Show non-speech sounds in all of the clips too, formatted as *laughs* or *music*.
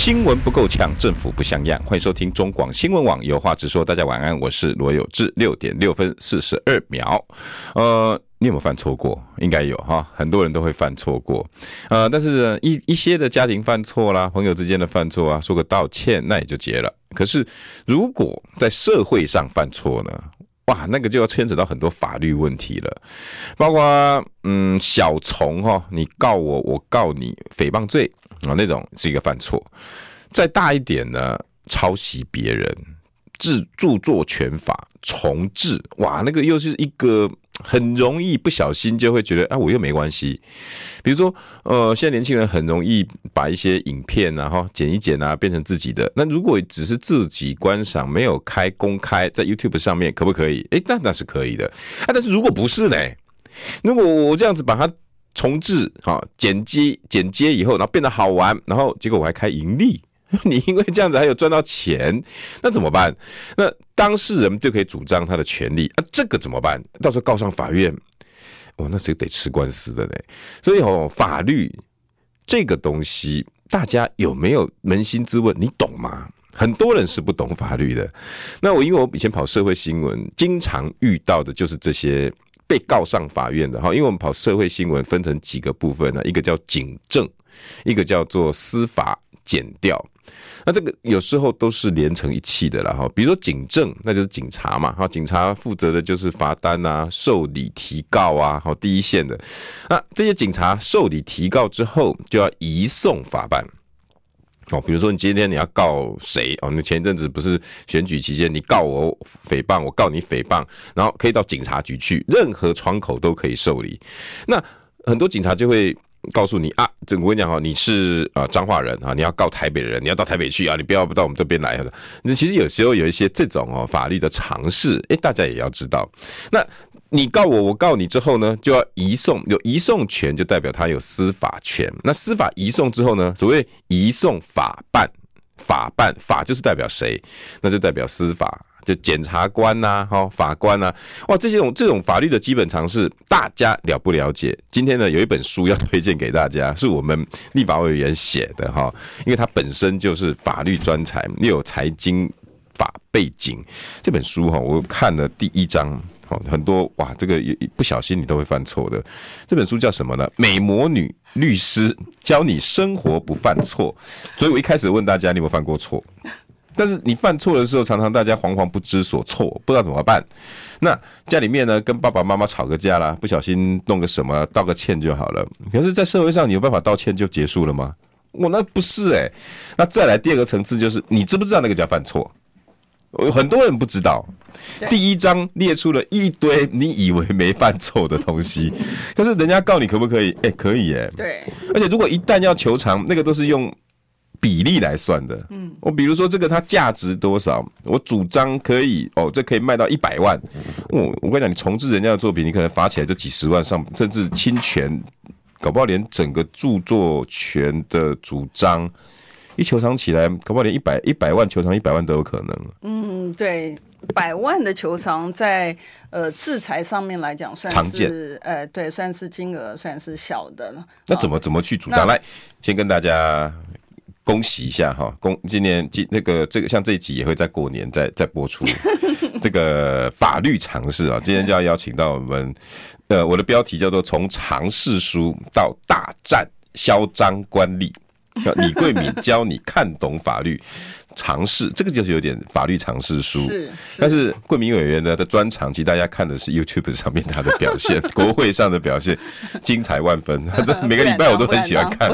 新闻不够呛，政府不像样。欢迎收听中广新闻网有话直说。大家晚安，我是罗有志。六点六分四十二秒。呃，你有没有犯错过？应该有哈，很多人都会犯错过。呃，但是，一一些的家庭犯错啦，朋友之间的犯错啊，说个道歉，那也就结了。可是如果在社会上犯错呢？哇，那个就要牵扯到很多法律问题了，包括嗯，小虫哈，你告我，我告你，诽谤罪。啊，那种是一个犯错，再大一点呢，抄袭别人、制著作权法重制，哇，那个又是一个很容易不小心就会觉得啊，我又没关系。比如说，呃，现在年轻人很容易把一些影片啊，哈，剪一剪啊，变成自己的。那如果只是自己观赏，没有开公开在 YouTube 上面，可不可以？诶，那那是可以的。啊，但是如果不是呢？如果我这样子把它。重置好，剪辑剪接以后，然后变得好玩，然后结果我还开盈利，*laughs* 你因为这样子还有赚到钱，那怎么办？那当事人就可以主张他的权利啊，这个怎么办？到时候告上法院，哦，那谁得吃官司的呢？所以哦，法律这个东西，大家有没有扪心自问？你懂吗？很多人是不懂法律的。那我因为我以前跑社会新闻，经常遇到的就是这些。被告上法院的哈，因为我们跑社会新闻分成几个部分呢，一个叫警政，一个叫做司法检调，那这个有时候都是连成一气的了哈。比如说警政，那就是警察嘛哈，警察负责的就是罚单啊、受理提告啊，好第一线的。那这些警察受理提告之后，就要移送法办。哦，比如说你今天你要告谁哦？你前一阵子不是选举期间，你告我诽谤，我告你诽谤，然后可以到警察局去，任何窗口都可以受理。那很多警察就会告诉你啊，这我跟你讲哈，你是啊彰化人啊，你要告台北人，你要到台北去啊，你不要不到我们这边来。那其实有时候有一些这种哦法律的尝试，诶，大家也要知道。那你告我，我告你之后呢，就要移送，有移送权就代表他有司法权。那司法移送之后呢，所谓移送法办，法办法就是代表谁？那就代表司法，就检察官呐、哈，法官呐、哇，这些种这种法律的基本常识，大家了不了解？今天呢，有一本书要推荐给大家，是我们立法委员写的哈，因为他本身就是法律专才，又有财经法背景。这本书哈，我看了第一章。好很多哇，这个一不小心你都会犯错的。这本书叫什么呢？美魔女律师教你生活不犯错。所以我一开始问大家，你有没有犯过错？但是你犯错的时候，常常大家惶惶不知所措，不知道怎么办。那家里面呢，跟爸爸妈妈吵个架啦，不小心弄个什么，道个歉就好了。可是，在社会上，你有办法道歉就结束了吗？我那不是哎、那再来第二个层次，就是你知不知道那个叫犯错？很多人不知道，第一章列出了一堆你以为没犯错的东西，*laughs* 可是人家告你可不可以？哎，可以哎。对，而且如果一旦要求偿，那个都是用比例来算的。嗯，我比如说这个它价值多少，我主张可以哦，这可以卖到一百万。我我跟你讲，你重制人家的作品，你可能罚起来就几十万上，甚至侵权，搞不好连整个著作权的主张。一球场起来，可不可连一百一百万球场一百万都有可能。嗯，对，百万的球场在呃制裁上面来讲算是，呃，对，算是金额算是小的了。那怎么怎么去主张？来，先跟大家恭喜一下哈，恭今年今那个这个像这一集也会在过年再再播出 *laughs* 这个法律常识啊，今天就要邀请到我们呃，我的标题叫做从常识书到大战嚣张官吏。叫李桂敏教你看懂法律常识，这个就是有点法律常识书。是，是但是桂敏委员呢的专长，其实大家看的是 YouTube 上面他的表现，*laughs* 国会上的表现精彩万分。*laughs* 这每个礼拜我都很喜欢看。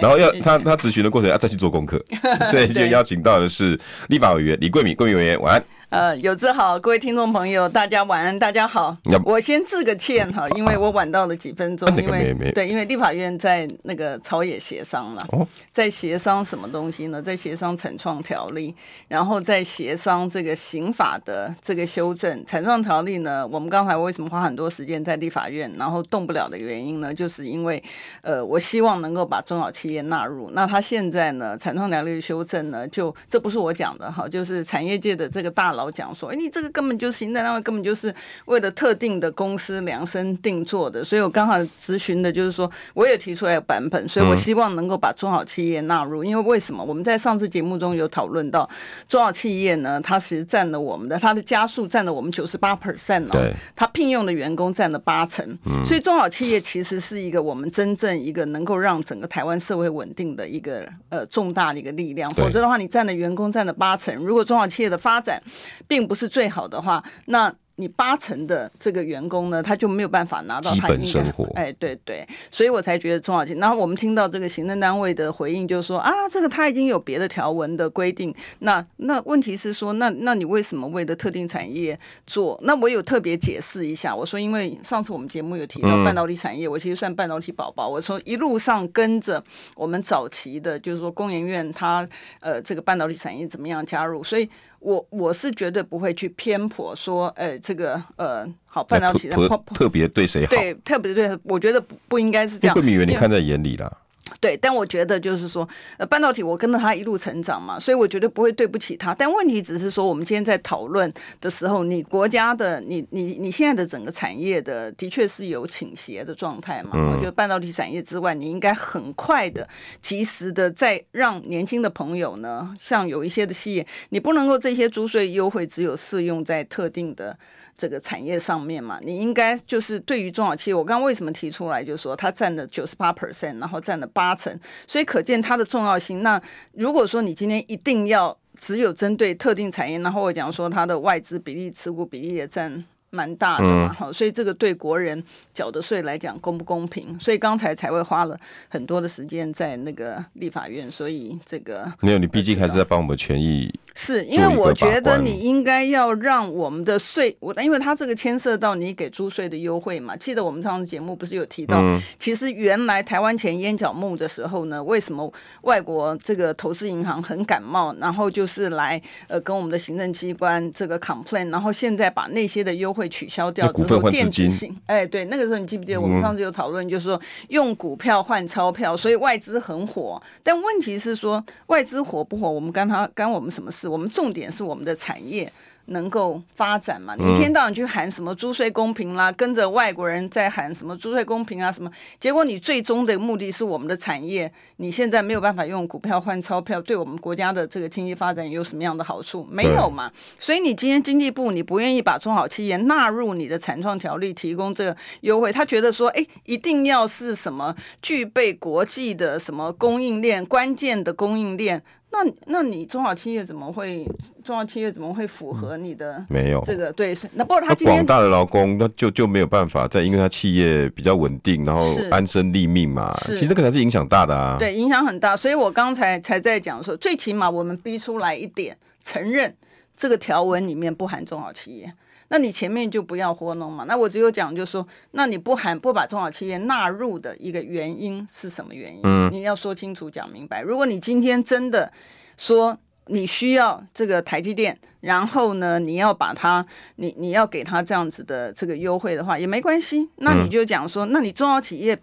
然后要他他咨询的过程要再去做功课，*laughs* 所以就邀请到的是立法委员李桂敏，桂敏委员晚安。呃，有志好，各位听众朋友，大家晚安，大家好。我先致个歉哈，因为我晚到了几分钟，因为对，因为立法院在那个朝野协商了，在协商什么东西呢？在协商产创条例，然后在协商这个刑法的这个修正。产创条例呢，我们刚才为什么花很多时间在立法院，然后动不了的原因呢？就是因为呃，我希望能够把中小企业纳入。那他现在呢，产创条例修正呢，就这不是我讲的哈，就是产业界的这个大佬。讲说，哎，你这个根本就是行政单位，根本就是为了特定的公司量身定做的。所以我刚好咨询的就是说，我也提出来版本，所以我希望能够把中小企业纳入。因为为什么？我们在上次节目中有讨论到，中小企业呢，它其实占了我们的，它的加速占了我们九十八 percent 哦，它聘用的员工占了八成。所以中小企业其实是一个我们真正一个能够让整个台湾社会稳定的一个呃重大的一个力量。否则的话，你占的员工占了八成，如果中小企业的发展，并不是最好的话，那。你八成的这个员工呢，他就没有办法拿到他应该，生活哎，对对，所以我才觉得中小企业。然后我们听到这个行政单位的回应，就是说啊，这个他已经有别的条文的规定。那那问题是说，那那你为什么为了特定产业做？那我有特别解释一下，我说因为上次我们节目有提到半导体产业，嗯、我其实算半导体宝宝。我从一路上跟着我们早期的，就是说工研院它呃这个半导体产业怎么样加入，所以。我我是绝对不会去偏颇说，呃，这个呃，好半导体的特别对谁好？对，特别对，我觉得不不应该是这样。桂民你看在眼里了。对，但我觉得就是说，呃，半导体我跟着他一路成长嘛，所以我绝对不会对不起他。但问题只是说，我们今天在讨论的时候，你国家的，你你你现在的整个产业的，的确是有倾斜的状态嘛。我觉得半导体产业之外，你应该很快的、及时的，再让年轻的朋友呢，像有一些的企业，你不能够这些租税优惠只有适用在特定的。这个产业上面嘛，你应该就是对于中小企业，我刚刚为什么提出来，就是说它占了九十八 percent，然后占了八成，所以可见它的重要性。那如果说你今天一定要只有针对特定产业，然后我讲说它的外资比例、持股比例也占。蛮大的嘛，好，所以这个对国人缴的税来讲公不公平？所以刚才才会花了很多的时间在那个立法院，所以这个没有，你毕竟还是在帮我们权益。是因为我觉得你应该要让我们的税，我因为它这个牵涉到你给租税的优惠嘛。记得我们上次节目不是有提到，其实原来台湾钱淹脚目的时候呢，为什么外国这个投资银行很感冒，然后就是来呃跟我们的行政机关这个 complain，然后现在把那些的优惠。取消掉之后，电子性，哎，对，那个时候你记不记得我们上次有讨论，就是说用股票换钞票，所以外资很火。但问题是说，外资火不火，我们干他干我们什么事？我们重点是我们的产业。能够发展嘛？你一天到晚去喊什么租税公平啦，跟着外国人在喊什么租税公平啊什么？结果你最终的目的是我们的产业，你现在没有办法用股票换钞票，对我们国家的这个经济发展有什么样的好处？没有嘛？所以你今天经济部你不愿意把中小企业纳入你的产创条例，提供这个优惠，他觉得说，哎，一定要是什么具备国际的什么供应链，关键的供应链。那那你中小企业怎么会中小企业怎么会符合你的没有这个对是那不过他广大的劳工那就就没有办法在因为他企业比较稳定然后安身立命嘛其实这个才是影响大的啊对影响很大所以我刚才才在讲说最起码我们逼出来一点承认这个条文里面不含中小企业。那你前面就不要糊弄嘛。那我只有讲，就是说，那你不含不把中小企业纳入的一个原因是什么原因？嗯，你要说清楚讲明白。如果你今天真的说你需要这个台积电，然后呢，你要把它，你你要给他这样子的这个优惠的话，也没关系。那你就讲说，那你中小企业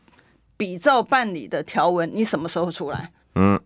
比照办理的条文，你什么时候出来？嗯。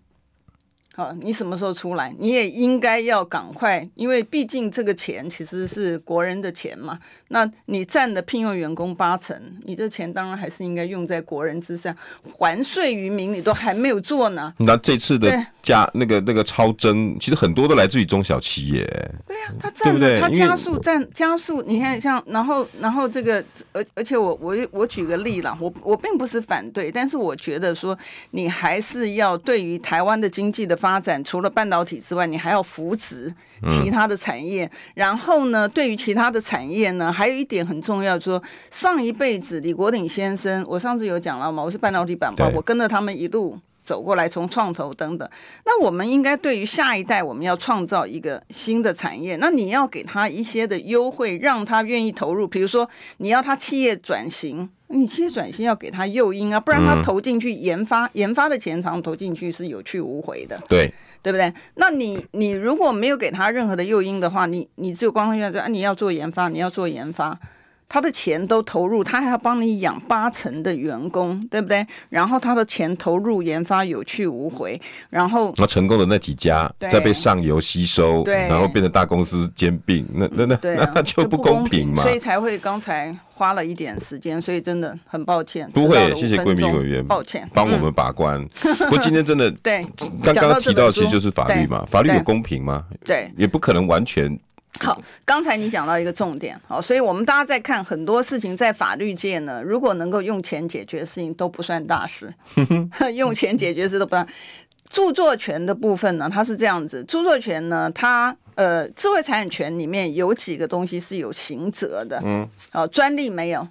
好，你什么时候出来？你也应该要赶快，因为毕竟这个钱其实是国人的钱嘛。那你占的聘用员工八成，你这钱当然还是应该用在国人之上，还税于民，你都还没有做呢。那这次的加那个那个超增，其实很多都来自于中小企业。对呀、啊，他占了，他加速占加速。你看，像然后然后这个，而而且我我我举个例啦，我我并不是反对，但是我觉得说你还是要对于台湾的经济的。发展除了半导体之外，你还要扶持其他的产业。嗯、然后呢，对于其他的产业呢，还有一点很重要，就是说上一辈子李国鼎先生，我上次有讲了嘛，我是半导体板块，我跟着他们一路走过来，从创投等等。那我们应该对于下一代，我们要创造一个新的产业。那你要给他一些的优惠，让他愿意投入。比如说，你要他企业转型，你其实转型要给他诱因啊，不然他投进去研发，研发的钱常投进去是有去无回的。对。对不对？那你你如果没有给他任何的诱因的话，你你只有光说啊，你要做研发，你要做研发。他的钱都投入，他还要帮你养八成的员工，对不对？然后他的钱投入研发有去无回，然后那成功的那几家在被上游吸收，对，然后变成大公司兼并，那那那那、啊、就不公平嘛。所以才会刚才花了一点时间，所以真的很抱歉。不会，谢谢贵民委员，抱歉帮我们把关。嗯、不过今天真的 *laughs* 对，刚刚提到其实就是法律嘛，法律有公平吗？对，也不可能完全。好，刚才你讲到一个重点，好，所以我们大家在看很多事情，在法律界呢，如果能够用钱解决的事情都不算大事，*laughs* 用钱解决的事都不算。著作权的部分呢，它是这样子，著作权呢，它呃，智慧财产权里面有几个东西是有刑责的，嗯，哦，专利没有。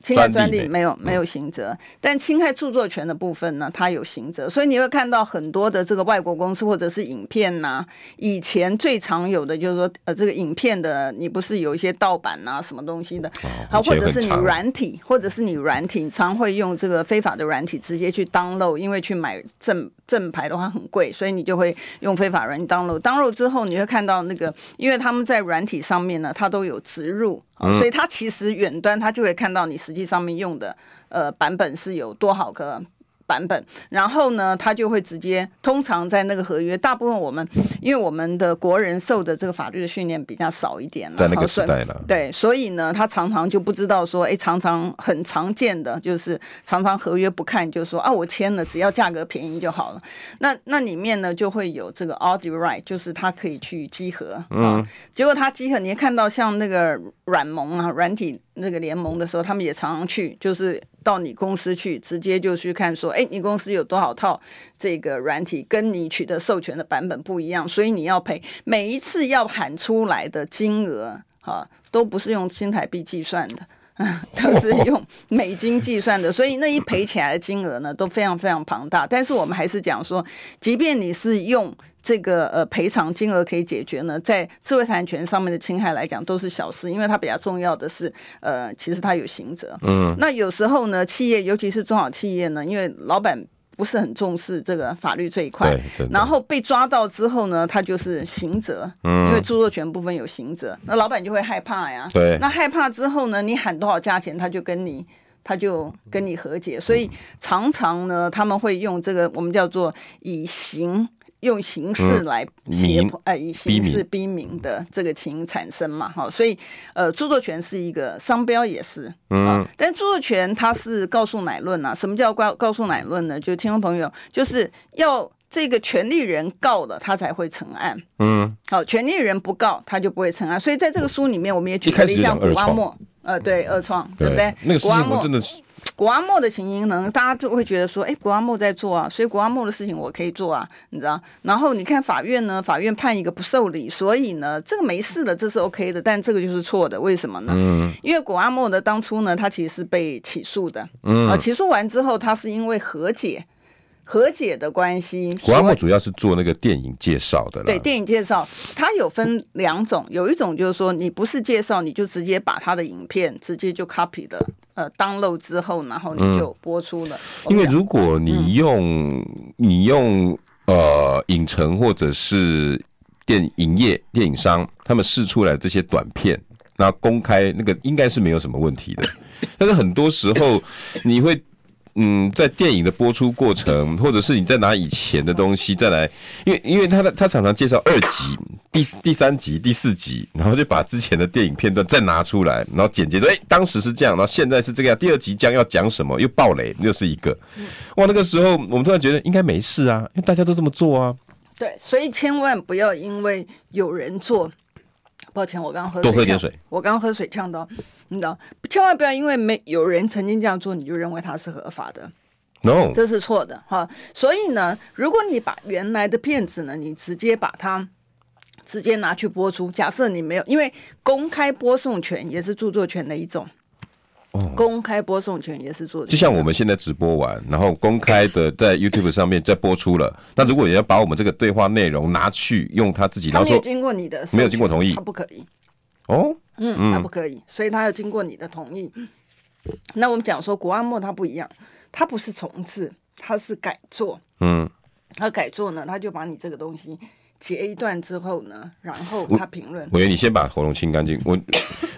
侵害专利没有没有刑责，但侵害著作权的部分呢，它有刑责。所以你会看到很多的这个外国公司或者是影片呐、啊，以前最常有的就是说，呃，这个影片的你不是有一些盗版啊什么东西的，好，或者是你软体，或者是你软体，你常会用这个非法的软体直接去 download，因为去买正正牌的话很贵，所以你就会用非法软体 download。download 之后，你会看到那个，因为他们在软体上面呢，它都有植入。嗯、所以它其实远端它就会看到你实际上面用的呃版本是有多少个。版本，然后呢，他就会直接，通常在那个合约，大部分我们，因为我们的国人受的这个法律的训练比较少一点了，在那个时代了，对，所以呢，他常常就不知道说，哎，常常很常见的就是常常合约不看，就说啊，我签了，只要价格便宜就好了。那那里面呢，就会有这个 audit right，就是他可以去稽核，嗯，结果他稽核，你看到像那个软盟啊，软体那个联盟的时候，他们也常常去，就是。到你公司去，直接就去看说，哎，你公司有多少套这个软体，跟你取得授权的版本不一样，所以你要赔。每一次要喊出来的金额，哈，都不是用新台币计算的，*laughs* 都是用美金计算的，所以那一赔起来的金额呢，都非常非常庞大。但是我们还是讲说，即便你是用。这个呃赔偿金额可以解决呢，在智慧财产权上面的侵害来讲都是小事，因为它比较重要的是，呃，其实它有刑责。嗯，那有时候呢，企业尤其是中小企业呢，因为老板不是很重视这个法律这一块，然后被抓到之后呢，他就是刑责。嗯，因为著作权部分有刑责，那老板就会害怕呀。对，那害怕之后呢，你喊多少价钱，他就跟你他就跟你和解，所以常常呢，他们会用这个我们叫做以刑。用形式来胁迫，哎、嗯，以形式逼民的这个情产生嘛，哈，所以，呃，著作权是一个商标，也是，嗯，但著作权它是告诉乃论啊，什么叫告告诉乃论呢？就听众朋友，就是要这个权利人告了，他才会成案，嗯，好，权利人不告，他就不会成案，所以在这个书里面，我们也举了一下古阿莫，呃，对，二创，对不对？那个事情我真的是。谷阿莫的情形呢，大家就会觉得说，哎，谷阿莫在做啊，所以谷阿莫的事情我可以做啊，你知道？然后你看法院呢，法院判一个不受理，所以呢，这个没事的，这是 OK 的，但这个就是错的，为什么呢？嗯，因为谷阿莫的当初呢，他其实是被起诉的，嗯，啊，起诉完之后，他是因为和解。和解的关系，古阿莫主要是做那个电影介绍的。对，电影介绍，它有分两种，有一种就是说你不是介绍，你就直接把他的影片直接就 copy 的，呃，download 之后，然后你就播出了。嗯、因为如果你用、嗯、你用呃影城或者是电影业电影商他们试出来这些短片，那公开那个应该是没有什么问题的。但是很多时候你会。嗯，在电影的播出过程，或者是你再拿以前的东西再来，因为因为他的他常常介绍二集、第第三集、第四集，然后就把之前的电影片段再拿出来，然后剪辑说，哎、欸，当时是这样，然后现在是这个样，第二集将要讲什么，又爆雷，又是一个，哇，那个时候我们突然觉得应该没事啊，因为大家都这么做啊。对，所以千万不要因为有人做，抱歉，我刚刚喝多喝点水，我刚刚喝水呛到。你知道，千万不要因为没有人曾经这样做，你就认为它是合法的。No，这是错的哈。所以呢，如果你把原来的片子呢，你直接把它直接拿去播出，假设你没有，因为公开播送权也是著作权的一种。哦，公开播送权也是著作权，就像我们现在直播完，然后公开的在 YouTube 上面再播出了。那如果你要把我们这个对话内容拿去用他自己，然后说经过你的没有经过同意，他不可以。哦，嗯，他不可以，所以他要经过你的同意。那我们讲说古阿莫他不一样，他不是重置，他是改做。嗯，他改做呢，他就把你这个东西。截一段之后呢，然后他评论。我觉得，你先把喉咙清干净。我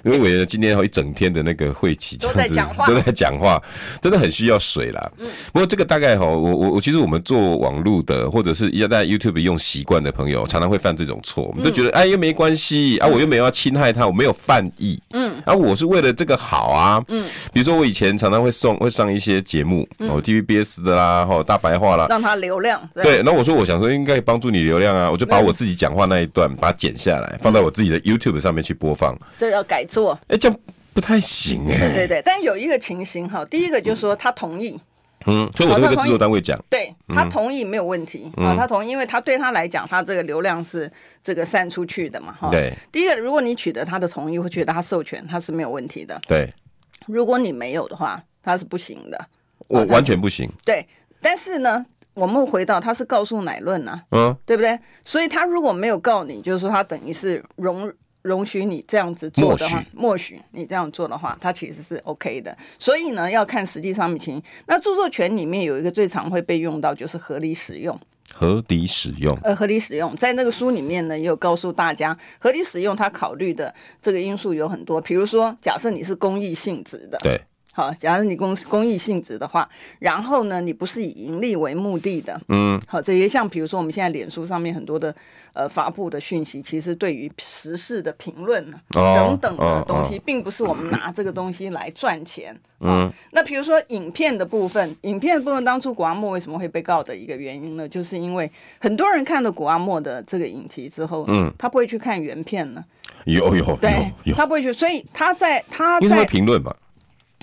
因为委员今天好一整天的那个会期都在讲话，都在讲话，真的很需要水啦。嗯。不过这个大概哈，我我我其实我们做网络的，或者是要在 YouTube 用习惯的朋友，常常会犯这种错。我们都觉得、嗯、哎，又没关系啊，我又没有要侵害他，我没有犯意。嗯。啊，我是为了这个好啊。嗯。比如说我以前常常会送会上一些节目，哦，TVBS 的啦，哈，大白话啦，让他流量。对。对，那我说我想说应该帮助你流量啊，我就。把我自己讲话那一段，把它剪下来，放在我自己的 YouTube 上面去播放。这要改做，哎，这样不太行哎。对对对，但有一个情形哈，第一个就是说他同意，嗯，所以我跟制作单位讲，对他同意没有问题啊，他同意，因为他对他来讲，他这个流量是这个散出去的嘛，哈。对。第一个，如果你取得他的同意或取得他授权，他是没有问题的。对。如果你没有的话，他是不行的。我完全不行。对，但是呢。我们回到他是告诉乃论呐，嗯，对不对？所以他如果没有告你，就是说他等于是容容许你这样子做的话，默许你这样做的话，它其实是 OK 的。所以呢，要看实际上面情形。那著作权里面有一个最常会被用到，就是合理使用。合理使用，呃，合理使用，在那个书里面呢，也有告诉大家，合理使用它考虑的这个因素有很多。比如说，假设你是公益性质的，对。好，假如你公公益性质的话，然后呢，你不是以盈利为目的的，嗯，好，这些像比如说我们现在脸书上面很多的呃发布的讯息，其实对于时事的评论等等的东西，并不是我们拿这个东西来赚钱，嗯，那比如说影片的部分，影片的部分当初古阿莫为什么会被告的一个原因呢？就是因为很多人看了古阿莫的这个影集之后，嗯，他不会去看原片呢，有有对，他不会去，所以他在他在评论吧。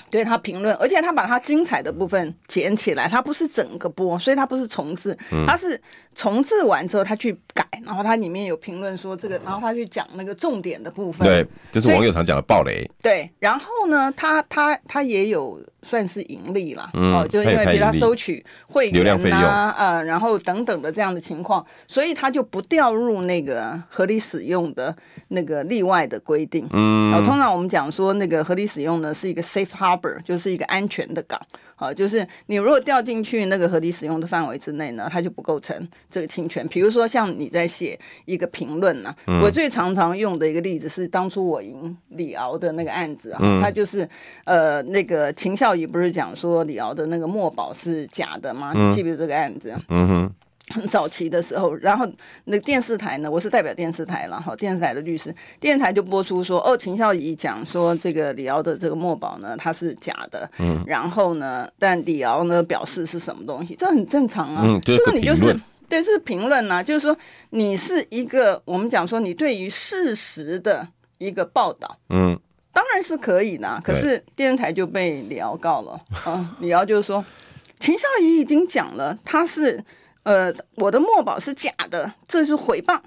对他评论，而且他把他精彩的部分剪起来，他不是整个播，所以他不是重置，他是重置完之后他去改，然后他里面有评论说这个，然后他去讲那个重点的部分。对，就是网友常讲的暴雷。对，然后呢，他他他也有算是盈利了，嗯、哦，就是因为比他收取会员呐、啊，呃，然后等等的这样的情况，所以他就不掉入那个合理使用的那个例外的规定。嗯，哦，通常我们讲说那个合理使用呢是一个 safe harbor。就是一个安全的港，好，就是你如果掉进去那个合理使用的范围之内呢，它就不构成这个侵权。比如说像你在写一个评论呢，我最常常用的一个例子是当初我赢李敖的那个案子啊，他就是呃那个秦孝仪不是讲说李敖的那个墨宝是假的吗？你记不记得这个案子？嗯哼。很早期的时候，然后那电视台呢，我是代表电视台了哈，电视台的律师，电视台就播出说，哦，秦孝仪讲说这个李敖的这个墨宝呢，它是假的，嗯，然后呢，但李敖呢表示是什么东西，这很正常啊，嗯，这个你就是对，是评论啊，就是说你是一个我们讲说你对于事实的一个报道，嗯，当然是可以的，可是电视台就被李敖告了啊，李敖就是说秦孝仪已经讲了，他是。呃，我的墨宝是假的，这是诽谤。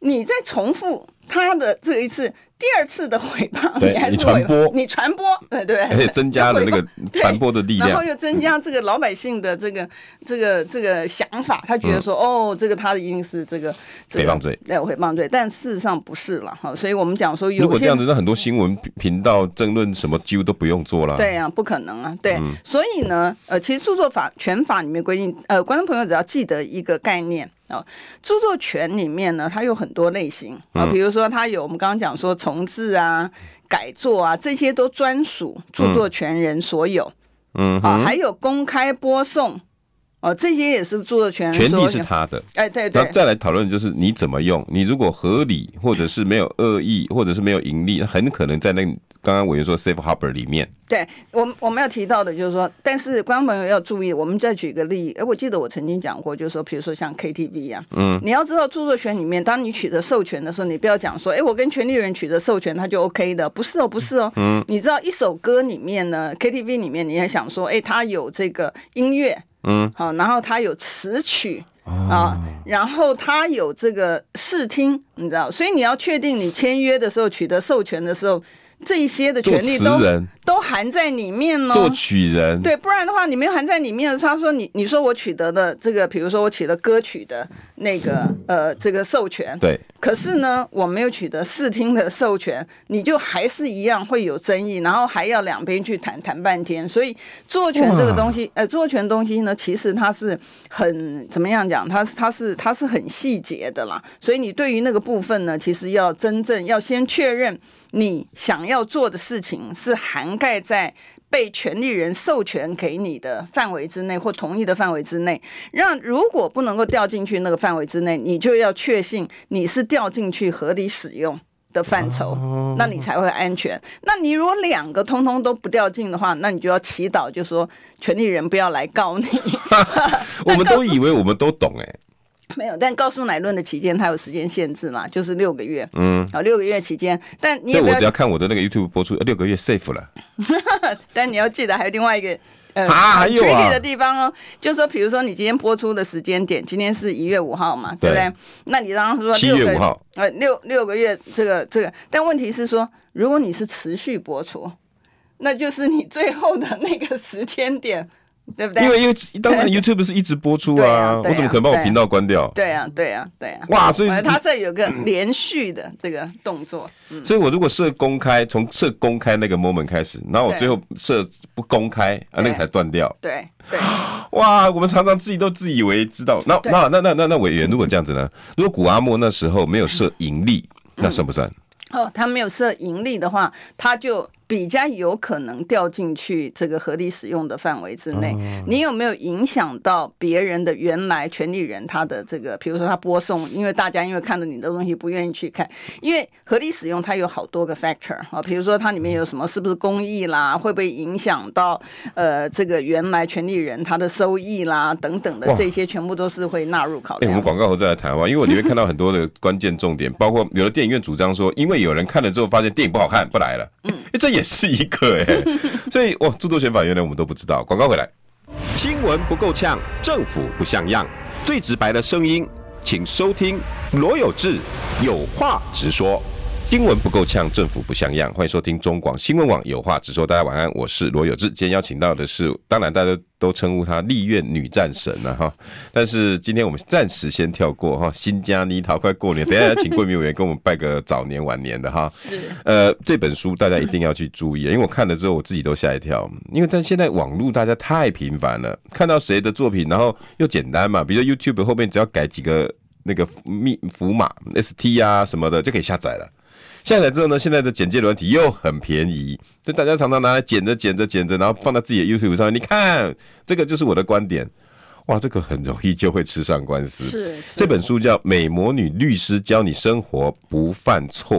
你再重复他的这一次。第二次的诽谤，你还是传播，你传播，对对，而且增加了那个 *laughs* 传播的力量，然后又增加这个老百姓的这个这个这个想法，他觉得说，哦，这个他的一定是这个诽谤罪，对，诽谤罪，但事实上不是了哈，所以我们讲说，如果这样子，那很多新闻频道争论什么几乎都不用做了，对呀，不可能啊，对，所以呢，呃，其实著作法权法里面规定，呃，观众朋友只要记得一个概念。哦，著作权里面呢，它有很多类型啊，比如说它有我们刚刚讲说重制啊、改作啊，这些都专属著作权人所有。嗯，啊，还有公开播送，哦，这些也是著作权人权利是他的。哎，对对。再来讨论就是你怎么用，你如果合理，或者是没有恶意，或者是没有盈利，很可能在那。刚刚委员说 safe harbor 里面，对我我们要提到的就是说，但是观众朋友要注意，我们再举个例，哎，我记得我曾经讲过，就是说，比如说像 KTV 啊，嗯，你要知道著作权里面，当你取得授权的时候，你不要讲说，哎，我跟权利人取得授权，他就 OK 的，不是哦，不是哦，嗯，你知道一首歌里面呢，KTV 里面，你也想说，哎，它有这个音乐，嗯，好，然后它有词曲。啊，然后他有这个试听，你知道，所以你要确定你签约的时候取得授权的时候，这一些的权利都都含在里面呢。作曲人对，不然的话你没有含在里面。他说你你说我取得的这个，比如说我取得歌曲的那个呃这个授权，对，可是呢我没有取得视听的授权，你就还是一样会有争议，然后还要两边去谈谈半天。所以作权这个东西，呃，作权东西呢，其实它是很怎么样讲？它它是它是很细节的啦。所以你对于那个部分呢，其实要真正要先确认。你想要做的事情是涵盖在被权利人授权给你的范围之内或同意的范围之内。让如果不能够掉进去那个范围之内，你就要确信你是掉进去合理使用的范畴，那你才会安全。那你如果两个通通都不掉进的话，那你就要祈祷，就说权利人不要来告你。*laughs* 我们都以为我们都懂哎。*laughs* 没有，但告诉乃论的期间，它有时间限制嘛，就是六个月。嗯，好，六个月期间，但你也我只要看我的那个 YouTube 播出，六个月 safe 了。*laughs* 但你要记得还有另外一个呃，啊，还有啊，的地方哦，就是说，比如说你今天播出的时间点，今天是一月五号嘛，对不对？那你刚刚说七月五号，呃，六六个月，这个这个，但问题是说，如果你是持续播出，那就是你最后的那个时间点。对不对？因为因为当然 *laughs* YouTube 是一直播出啊，我怎么可能把我频道关掉？对啊，对啊，对啊。哇，所以他这有个连续的这个动作。嗯、所以我如果设公开，从设公开那个 moment 开始，然后我最后设不公开啊，那个才断掉。对对。*gasps* 哇，我们常常自己都自以为知道。那那那那那那委员，如果这样子呢？如果古阿莫那时候没有设盈利，那算不算？哦，他没有设盈利的话，他就。比较有可能掉进去这个合理使用的范围之内。你有没有影响到别人的原来权利人他的这个？比如说他播送，因为大家因为看了你的东西不愿意去看，因为合理使用它有好多个 factor 啊，比如说它里面有什么是不是公益啦，会不会影响到呃这个原来权利人他的收益啦等等的这些全部都是会纳入考虑。哎，我们广告后再来谈吧，因为我里面看到很多的关键重点，包括有的电影院主张说，因为有人看了之后发现电影不好看，不来了。嗯，哎，这也。也是一个哎、欸，*laughs* 所以哇，著作权法原来我们都不知道。广告回来，新闻不够呛，政府不像样，最直白的声音，请收听罗有志有话直说。新闻不够呛，政府不像样。欢迎收听中广新闻网，有话直说。大家晚安，我是罗有志。今天邀请到的是，当然大家都称呼她立院女战神了哈。但是今天我们暂时先跳过哈。新加妮桃快过年，等一下要请贵民委员跟我们拜个早年晚年的哈。是。呃，这本书大家一定要去注意，因为我看了之后我自己都吓一跳。因为但现在网络大家太频繁了，看到谁的作品，然后又简单嘛，比如说 YouTube 后面只要改几个那个密符码 ST 啊什么的就可以下载了。下载之后呢，现在的剪接软体又很便宜，所以大家常常拿来剪着剪着剪着，然后放到自己的 YouTube 上面。你看，这个就是我的观点。哇，这个很容易就会吃上官司。是，是。这本书叫《美魔女律师教你生活不犯错》，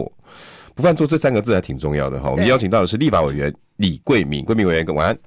不犯错这三个字还挺重要的哈。我们邀请到的是立法委员李桂敏，桂敏委员，晚安。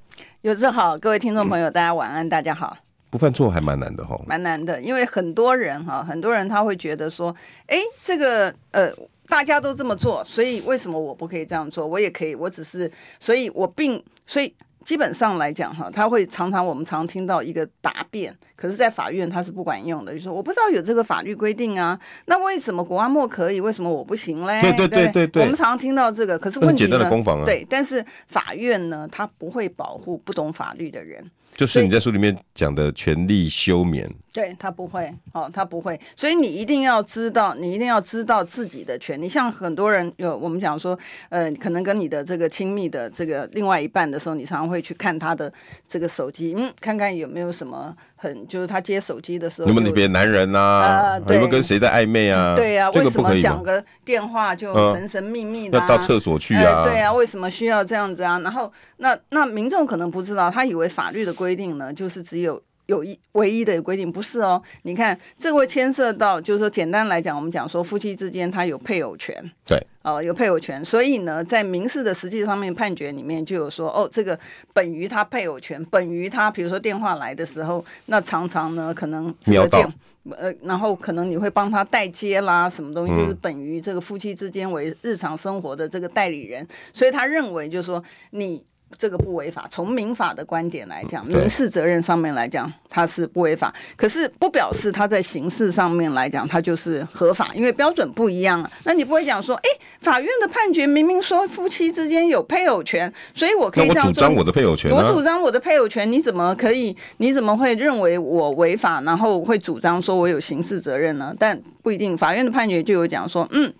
有志好，各位听众朋友，大家晚安，大家好。不犯错还蛮难的哈，蛮难的，因为很多人哈，很多人他会觉得说，哎，这个呃。大家都这么做，所以为什么我不可以这样做？我也可以，我只是，所以我并所以基本上来讲哈，他会常常我们常听到一个答辩，可是，在法院他是不管用的，就说我不知道有这个法律规定啊，那为什么国安莫可以，为什么我不行嘞？对对对对对，我们常常听到这个，可是问题呢？对，但是法院呢，他不会保护不懂法律的人。就是你在书里面讲的权利休眠，对他不会哦，他不会，所以你一定要知道，你一定要知道自己的权利。像很多人有我们讲说，呃，可能跟你的这个亲密的这个另外一半的时候，你常常会去看他的这个手机，嗯，看看有没有什么很，就是他接手机的时候，有没有别的男人啊？啊对有没有跟谁在暧昧啊？对呀、啊，为什么讲个电话就神神秘秘的、啊？要到厕所去啊、呃？对啊，为什么需要这样子啊？然后那那民众可能不知道，他以为法律的规。规定呢，就是只有有一唯一的规定，不是哦。你看，这会牵涉到，就是说，简单来讲，我们讲说夫妻之间他有配偶权，对，哦，有配偶权，所以呢，在民事的实际上面判决里面就有说，哦，这个本于他配偶权，本于他，比如说电话来的时候，那常常呢，可能这个电，呃，然后可能你会帮他代接啦，什么东西，就是本于这个夫妻之间为日常生活的这个代理人，所以他认为就是说你。这个不违法，从民法的观点来讲，民事责任上面来讲，它是不违法。可是不表示它在刑事上面来讲，它就是合法，因为标准不一样啊。那你不会讲说，哎，法院的判决明明说夫妻之间有配偶权，所以我可以这样主张我的配偶权。我主张我的配偶权，你怎么可以？你怎么会认为我违法，然后会主张说我有刑事责任呢？但不一定，法院的判决就有讲说，嗯，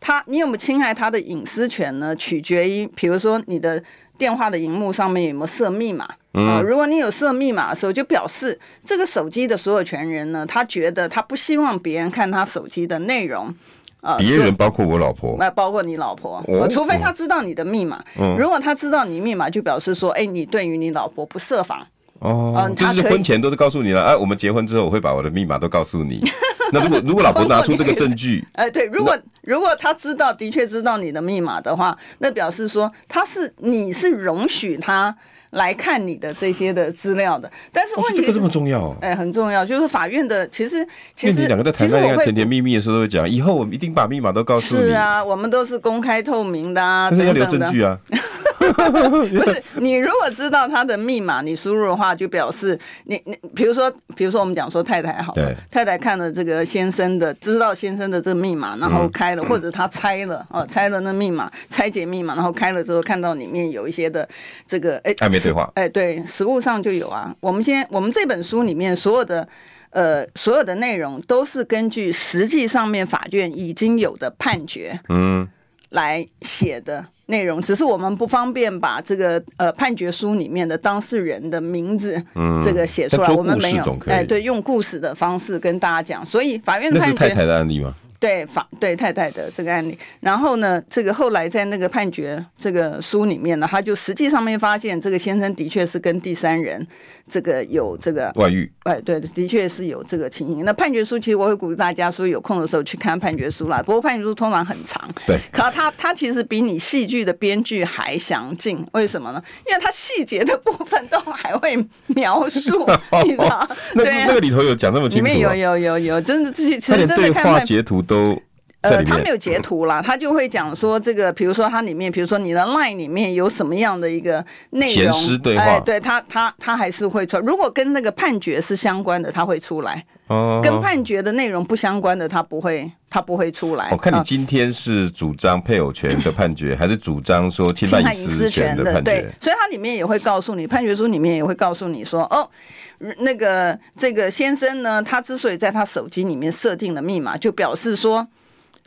他你有没有侵害他的隐私权呢？取决于，比如说你的。电话的荧幕上面有没有设密码？啊，如果你有设密码的时候，就表示这个手机的所有权人呢，他觉得他不希望别人看他手机的内容。啊，别人包括我老婆，那包括你老婆，除非他知道你的密码。如果他知道你密码，就表示说，哎，你对于你老婆不设防。哦，就是婚前都是告诉你了，哎，我们结婚之后我会把我的密码都告诉你。*laughs* 那如果如果老婆拿出这个证据，*laughs* 哎，对，如果如果他知道的确知道你的密码的话，那表示说他是你是容许他来看你的这些的资料的。但是问题是这个这么重要，哎，很重要，就是法院的其实其实你两个在谈恋爱甜甜蜜蜜的时候都会讲，以后我们一定把密码都告诉你。是啊，我们都是公开透明的啊，但是要留证据啊。*laughs* 不是你如果知道他的密码，你输入的话，就表示你你比如说比如说我们讲说太太好，对，太太看了这个先生的，知道先生的这个密码，然后开了，或者他拆了哦，拆了那密码，拆解密码，然后开了之后看到里面有一些的这个哎暧昧对话，哎对，实物上就有啊。我们先我们这本书里面所有的呃所有的内容都是根据实际上面法院已经有的判决嗯来写的。内容只是我们不方便把这个呃判决书里面的当事人的名字，嗯，这个写出来，我们没有，哎，对，用故事的方式跟大家讲，所以法院的判决，那是太太的案例吗？对法对太太的这个案例，然后呢，这个后来在那个判决这个书里面呢，他就实际上面发现，这个先生的确是跟第三人这个有这个外遇，哎，对，的确是有这个情形。那判决书其实我会鼓励大家说，有空的时候去看判决书啦。不过判决书通常很长，对，可它它其实比你戏剧的编剧还详尽，为什么呢？因为它细节的部分都还会描述，*laughs* 你知道？对、啊，那个里头有讲那么清楚，里面有有有有，真的这些其实真的看判截图都。呃，他没有截图啦，*laughs* 他就会讲说这个，比如说它里面，比如说你的 line 里面有什么样的一个内容，哎，对他，他他还是会出来。如果跟那个判决是相关的，他会出来。哦，跟判决的内容不相关的，他不会，他不会出来。我看你今天是主张配偶权的判决，还是主张说侵犯隐私权的判决？对，所以它里面也会告诉你，判决书里面也会告诉你说，哦，那个这个先生呢，他之所以在他手机里面设定了密码，就表示说。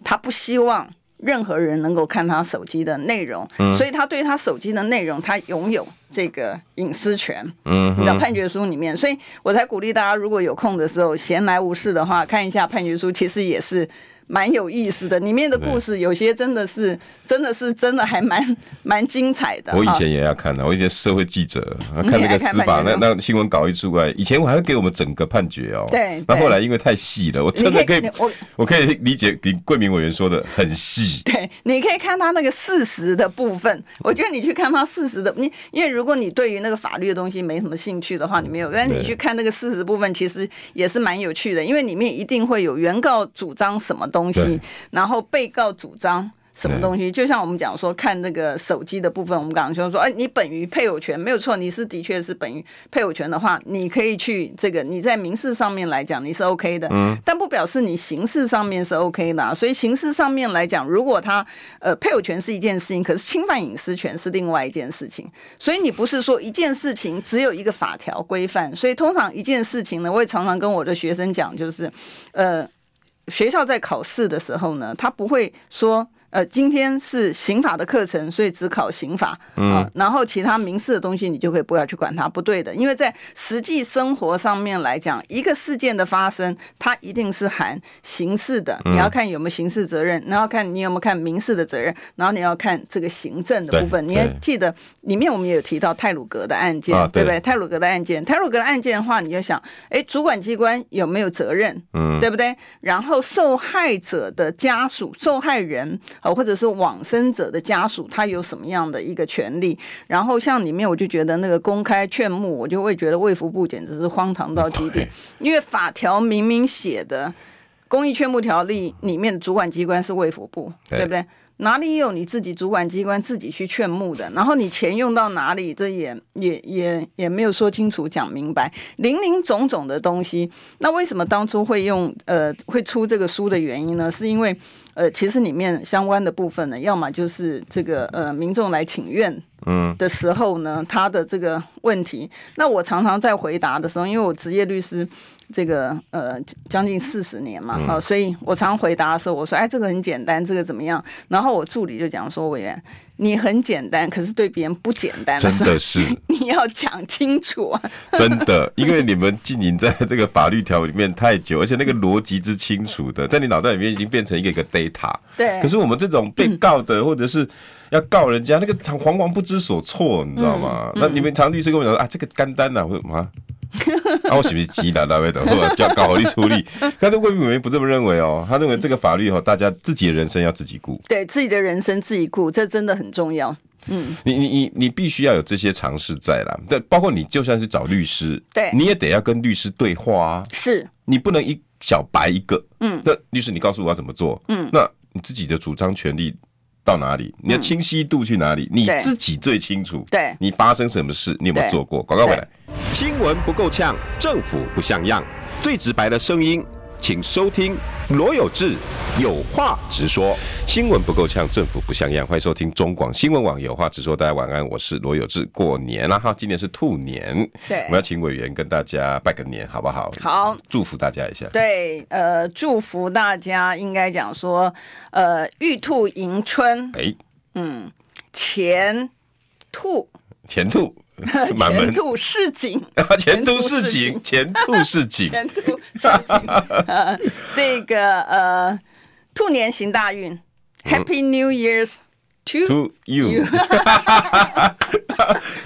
他不希望任何人能够看他手机的内容，嗯，所以他对他手机的内容，他拥有这个隐私权。嗯，你知道判决书里面，所以我才鼓励大家，如果有空的时候闲来无事的话，看一下判决书，其实也是。蛮有意思的，里面的故事有些真的是，真的是真的还蛮蛮精彩的。我以前也要看的，我以前社会记者，看那个司法那那新闻稿一出来，以前我还会给我们整个判决哦。对。那后来因为太细了，我真的可以，我我可以理解给桂明委员说的很细。对，你可以看他那个事实的部分，我觉得你去看他事实的，你因为如果你对于那个法律的东西没什么兴趣的话，你没有，但是你去看那个事实部分，其实也是蛮有趣的，因为里面一定会有原告主张什么东西。东西，然后被告主张什么东西？就像我们讲说，看那个手机的部分，我们刚刚说说，哎，你本于配偶权没有错，你是的确是本于配偶权的话，你可以去这个你在民事上面来讲你是 OK 的，嗯，但不表示你刑事上面是 OK 的。所以刑事上面来讲，如果他呃配偶权是一件事情，可是侵犯隐私权是另外一件事情。所以你不是说一件事情只有一个法条规范。所以通常一件事情呢，我也常常跟我的学生讲，就是呃。学校在考试的时候呢，他不会说。呃，今天是刑法的课程，所以只考刑法啊，嗯，然后其他民事的东西你就可以不要去管它，不对的，因为在实际生活上面来讲，一个事件的发生，它一定是含刑事的，你要看有没有刑事责任，然后看你有没有看民事的责任，然后你要看这个行政的部分。你还记得里面我们也有提到泰鲁格的案件，对不对？泰鲁格的案件，泰鲁格的案件的话，你就想，哎，主管机关有没有责任？嗯，对不对？然后受害者的家属、受害人。呃，或者是往生者的家属，他有什么样的一个权利？然后像里面，我就觉得那个公开劝募，我就会觉得卫福部简直是荒唐到极点，因为法条明明写的公益劝募条例里面的主管机关是卫福部，对，对不对？哪里有你自己主管机关自己去劝募的？然后你钱用到哪里？这也也也也没有说清楚讲明白，林林总总的东西。那为什么当初会用呃会出这个书的原因呢？是因为呃其实里面相关的部分呢，要么就是这个呃民众来请愿嗯的时候呢，他的这个问题。那我常常在回答的时候，因为我职业律师。这个呃，将近四十年嘛，好、嗯，所以我常回答的时候，我说，哎，这个很简单，这个怎么样？然后我助理就讲说，委员，你很简单，可是对别人不简单，真的是，*laughs* 你要讲清楚啊，真的，因为你们经营在这个法律条里面太久，而且那个逻辑之清楚的，*laughs* 在你脑袋里面已经变成一个一个 data，对。可是我们这种被告的，或者是要告人家，嗯、那个常往往不知所措，你知道吗？嗯、那你们常律师跟我讲说啊，这个干单呐，或者什么？*laughs* 啊，我是不是急了？那位的，叫搞好力处理？*laughs* 但是卫福委员不这么认为哦，他认为这个法律哈，大家自己的人生要自己顾，对自己的人生自己顾，这真的很重要。嗯，你你你你必须要有这些常识在啦。对，包括你就算是找律师，对，你也得要跟律师对话啊。是，你不能一小白一个。嗯，那律师，你告诉我要怎么做？嗯，那你自己的主张权利到哪里？你的清晰度去哪里？你自己最清楚。对，你发生什么事？你有没有做过？广告回来。新闻不够呛，政府不像样，最直白的声音，请收听罗有志有话直说。新闻不够呛，政府不像样，欢迎收听中广新闻网有话直说。大家晚安，我是罗有志。过年了哈，今年是兔年，对，我们要请委员跟大家拜个年，好不好？好，祝福大家一下。对，呃，祝福大家，应该讲说，呃，玉兔迎春，哎，嗯，钱兔，前途似锦，前途似锦，前途市井，前途似锦。这个呃，兔年行大运，嗯，Happy New Year's to, you。*laughs*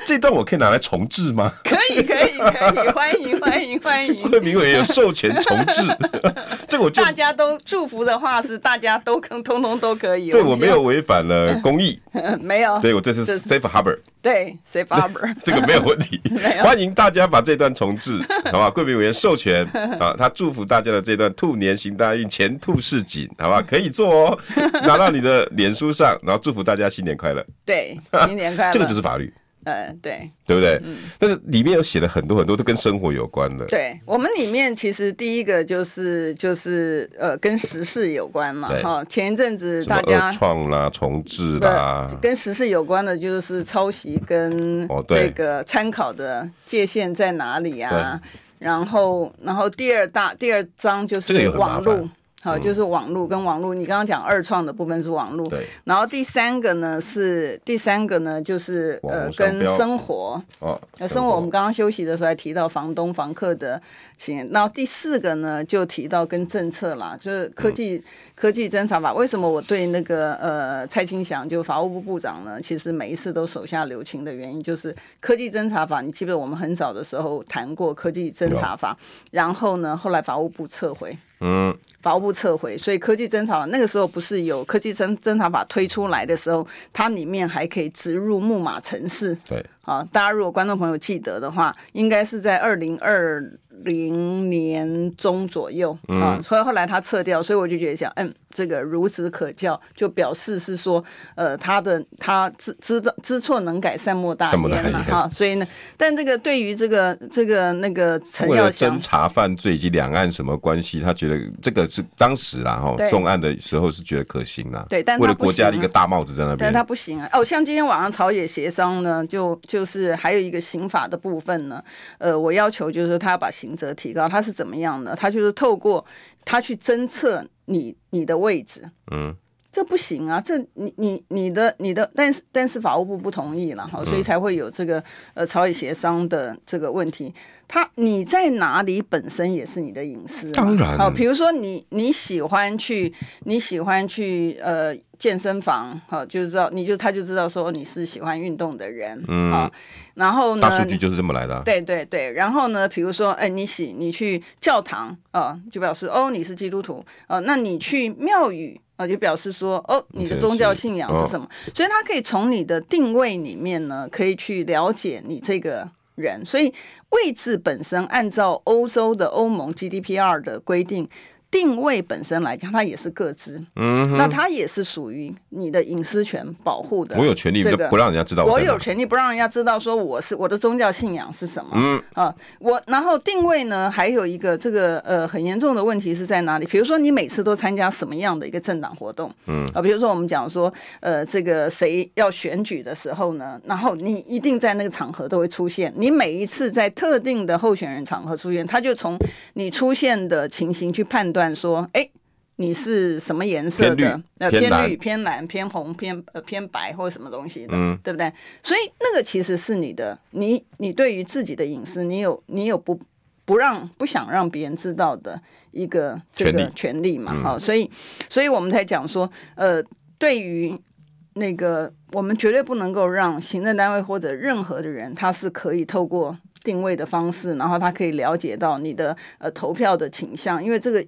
这段我可以拿来重置吗？可以，可以，可以，欢迎，欢迎，欢迎。昆明委有授权重置，*laughs* 这个我就大家都祝福的话是大家都通通都可以。对，我没有违反了公益，*laughs* 没有。对，我这是 Safe Harbor。对，Safe Harbor，*laughs* 这个没有问题。*laughs* 欢迎大家把这段重置，好吧？*laughs* 贵宾委员授权啊，他祝福大家的这段兔年行大运，前兔似锦，好吧？可以做哦，拿到你的脸书上，然后祝福大家新年快乐。对，新年快乐。这个就是法律。呃，对，对不对？嗯，但是里面有写了很多很多都跟生活有关的。对，我们里面其实第一个就是就是呃跟时事有关嘛，哈。前一阵子大家创啦、重置啦，跟时事有关的就是抄袭跟这个参考的界限在哪里啊？然后然后第二大第二章就是网络。好，就是网络跟网络，你刚刚讲二创的部分是网络，对。然后第三个呢是第三个呢就是呃跟生活哦，生活我们刚刚休息的时候还提到房东房客的情形。然后第四个呢就提到跟政策啦，就是科技、嗯、科技侦查法。为什么我对那个呃蔡清祥就法务部部长呢，其实每一次都手下留情的原因，就是科技侦查法。你记不记得我们很早的时候谈过科技侦查法，然后呢后来法务部撤回。嗯，法务部撤回，所以科技侦查法那个时候不是有科技侦侦查法推出来的时候，它里面还可以植入木马城市。对，啊，大家如果观众朋友记得的话，应该是在二零二零年中左右啊，所以后来他撤掉，所以我就觉得想，嗯。这个孺子可教，就表示是说，呃，他的他知知道知错能改，善莫大焉嘛，哈。所以呢，但这个对于这个这个那个陈耀祥，侦查犯罪以及两岸什么关系，他觉得这个是当时啦哈，重案的时候是觉得可行啦。对，但为了国家的一个大帽子在那边，但他不行啊。哦，像今天晚上朝野协商呢，就就是还有一个刑法的部分呢，呃，我要求就是说他要把刑责提高，他是怎么样呢？他就是透过他去侦测。你你的位置，嗯，这不行啊！这你你你的你的，但是但是法务部不同意了哈，所以才会有这个呃朝野协商的这个问题。他你在哪里本身也是你的隐私，当然。好，比如说你你喜欢去你喜欢去呃健身房，好，就知道你就他就知道说你是喜欢运动的人，嗯，好，然后呢，大数据就是这么来的，对对对，然后呢，比如说哎，你喜你去教堂啊，就表示哦你是基督徒，呃，那你去庙宇啊，就表示说哦你的宗教信仰是什么，所以他可以从你的定位里面呢，可以去了解你这个人，所以。位置本身按照欧洲的欧盟 GDPR 的规定，定位本身来讲，它也是个资，嗯，那它也是属于你的隐私权保护的。我有权利不让人家知道我，我有权利不让人家知道说我是我的宗教信仰是什么，嗯。啊，我然后定位呢，还有一个这个呃很严重的问题是在哪里？比如说你每次都参加什么样的一个政党活动，嗯。啊，比如说我们讲说呃这个谁要选举的时候呢，然后你一定在那个场合都会出现，你每一次在特定的候选人场合出现，他就从你出现的情形去判断。说，哎，你是什么颜色的？呃，偏绿、偏蓝、偏红、偏呃偏白或者什么东西的，嗯，对不对？所以那个其实是你的，你你对于自己的隐私，你有你有不不让不想让别人知道的一个这个权利嘛？好，所以所以我们才讲说，呃，对于那个我们绝对不能够让行政单位或者任何的人，他是可以透过定位的方式，然后他可以了解到你的呃投票的倾向，因为这个。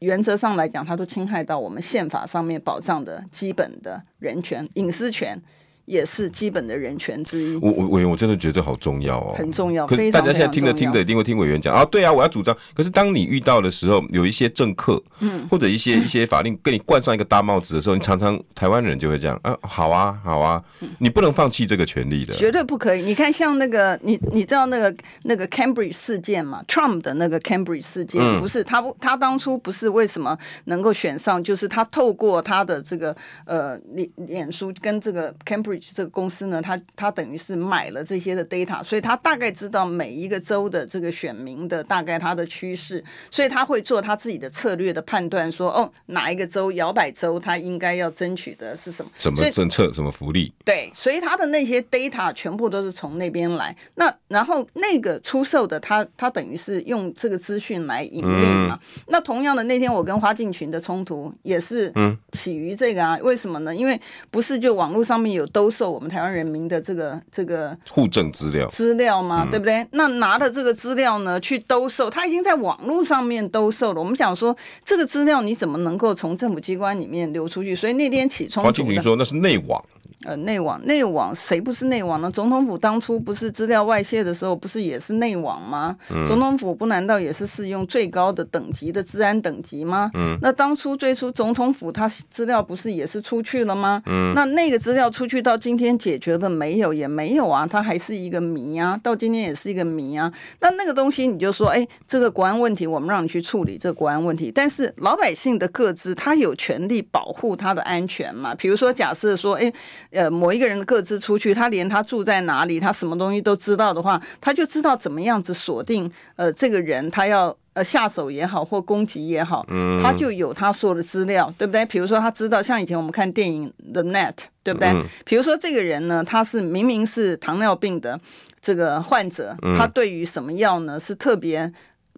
原则上来讲，它都侵害到我们宪法上面保障的基本的人权、隐私权。也是基本的人权之一。我我委员，我真的觉得这好重要哦，很重要。可是大家现在听着听着，一定会听委员讲啊，对啊，我要主张。可是当你遇到的时候，有一些政客，嗯，或者一些 *laughs* 一些法令，跟你冠上一个大帽子的时候，你常常台湾人就会这样啊，好啊，好啊，你不能放弃这个权利的，绝对不可以。你看，像那个你你知道那个那个 Cambridge 事件嘛？Trump 的那个 Cambridge 事件，不是他不他当初不是为什么能够选上，就是他透过他的这个呃脸脸书跟这个 Cambridge 这个公司呢。他他等于是买了这些的 data，所以他大概知道每一个州的这个选民的大概他的趋势，所以他会做他自己的策略的判断，说哦，哪一个州摇摆州他应该要争取的是什么？什么政策？什么福利？对，所以他的那些 data 全部都是从那边来。那然后那个出售的他他等于是用这个资讯来盈利嘛？嗯、那同样的那天我跟花敬群的冲突也是起于这个啊？为什么呢？因为不是就网络上面有兜售我们台湾人。民的这个这个户政资料资料吗？嗯、对不对？那拿的这个资料呢，去兜售，他已经在网络上面兜售了。我们想说，这个资料你怎么能够从政府机关里面流出去？所以那天起冲突，黄庆说那是内网。呃，内网内网谁不是内网呢？总统府当初不是资料外泄的时候，不是也是内网吗？嗯、总统府不难道也是适用最高的等级的治安等级吗？嗯，那当初最初总统府他资料不是也是出去了吗？嗯，那那个资料出去到今天解决了没有？也没有啊，它还是一个谜啊，到今天也是一个谜啊。那那个东西你就说，哎，这个国安问题我们让你去处理这个国安问题，但是老百姓的个资他有权利保护他的安全嘛？比如说假设说，哎。呃，某一个人的个资出去，他连他住在哪里，他什么东西都知道的话，他就知道怎么样子锁定呃这个人，他要呃下手也好或攻击也好，嗯，他就有他所有的资料，对不对？比如说他知道，像以前我们看电影《The Net》，对不对？嗯，比如说这个人呢，他是明明是糖尿病的这个患者，他对于什么药呢是特别。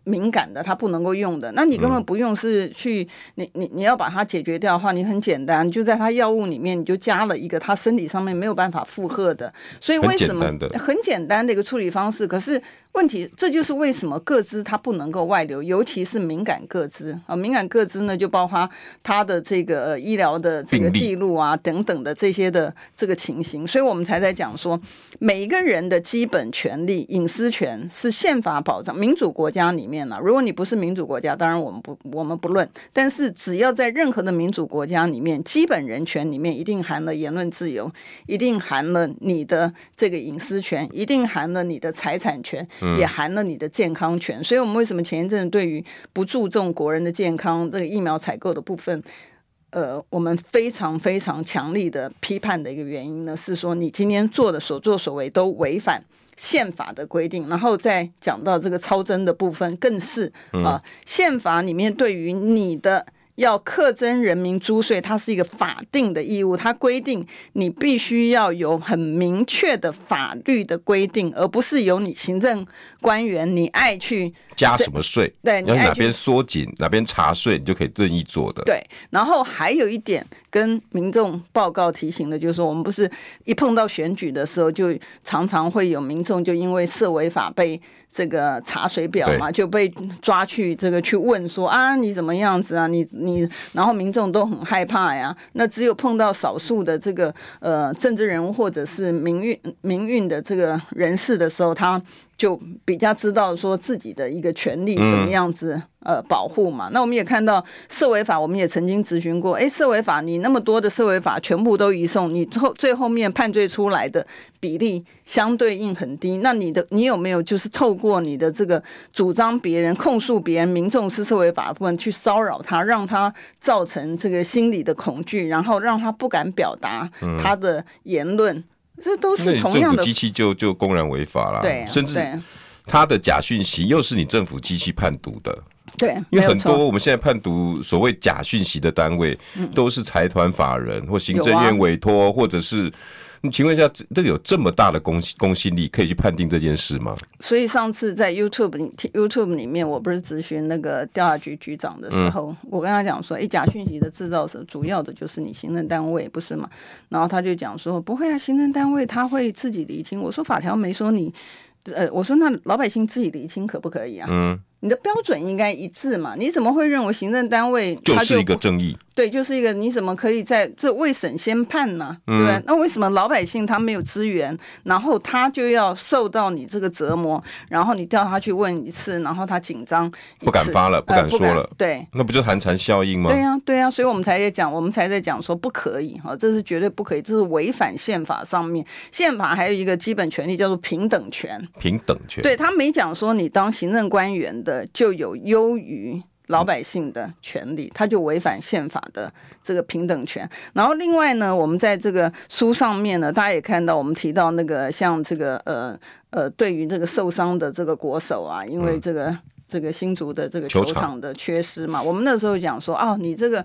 敏感的，它不能够用的，那你根本不用是去，嗯、你你你要把它解决掉的话，你很简单，就在它药物里面，你就加了一个它身体上面没有办法负荷的，所以为什么很简单的一个处理方式，可是。问题，这就是为什么各资它不能够外流，尤其是敏感各资啊。敏感各资呢，就包括它的这个、呃、医疗的这个记录啊等等的这些的这个情形，所以我们才在讲说，每一个人的基本权利、隐私权是宪法保障。民主国家里面呢、啊，如果你不是民主国家，当然我们不我们不论，但是只要在任何的民主国家里面，基本人权里面一定含了言论自由，一定含了你的这个隐私权，一定含了你的财产权。也含了你的健康权，所以我们为什么前一阵对于不注重国人的健康这个疫苗采购的部分，呃，我们非常非常强力的批判的一个原因呢？是说你今天做的所作所为都违反宪法的规定，然后再讲到这个超征的部分，更是啊，宪法里面对于你的。要课征人民租税，它是一个法定的义务，它规定你必须要有很明确的法律的规定，而不是由你行政官员你爱去加什么税，对，你要哪边缩紧哪边查税，你就可以任意做的。对，然后还有一点跟民众报告提醒的，就是说我们不是一碰到选举的时候，就常常会有民众就因为涉违法被。这个查水表嘛，就被抓去这个去问说啊，你怎么样子啊？你你，然后民众都很害怕呀。那只有碰到少数的这个呃政治人物或者是民运民运的这个人士的时候，他就比较知道说自己的一个权利怎么样子、嗯、呃保护嘛。那我们也看到社维法，我们也曾经咨询过，哎，社维法你那么多的社维法全部都移送，你后最后面判罪出来的比例相对应很低。那你的你有没有就是透过你的这个主张别人控诉别人民众是社维法部分去骚扰他，让他造成这个心理的恐惧，然后让他不敢表达他的言论？嗯这都是同样的，政府机器就就公然违法了，对，甚至他的假讯息又是你政府机器判读的，对，因为很多我们现在判读所谓假讯息的单位，都是财团法人或行政院委托，或者是。你请问一下，这个有这么大的公公信力，可以去判定这件事吗？所以上次在 YouTube YouTube 里面，我不是咨询那个调查局局长的时候，嗯、我跟他讲说，哎，假讯息的制造者主要的就是你行政单位，不是吗？然后他就讲说，不会啊，行政单位他会自己厘清。我说法条没说你，呃，我说那老百姓自己厘清可不可以啊？嗯。你的标准应该一致嘛？你怎么会认为行政单位就就是一个正义？对，就是一个你怎么可以在这未审先判呢？对？那为什么老百姓他没有资源，然后他就要受到你这个折磨？然后你调他去问一次，然后他紧张不敢发了，不敢说了。对，那不就寒蝉效应吗？对呀，对呀，所以我们才在讲，我们才在讲说不可以哈，这是绝对不可以，这是违反宪法上面。宪法还有一个基本权利叫做平等权，平等权。对，他没讲说你当行政官员的就有。优于老百姓的权利，他就违反宪法的这个平等权。然后另外呢，我们在这个书上面呢，大家也看到，我们提到那个像这个呃呃，对于这个受伤的这个国手啊，因为这个、嗯、这个新竹的这个球场的缺失嘛，我们那时候讲说，哦，你这个。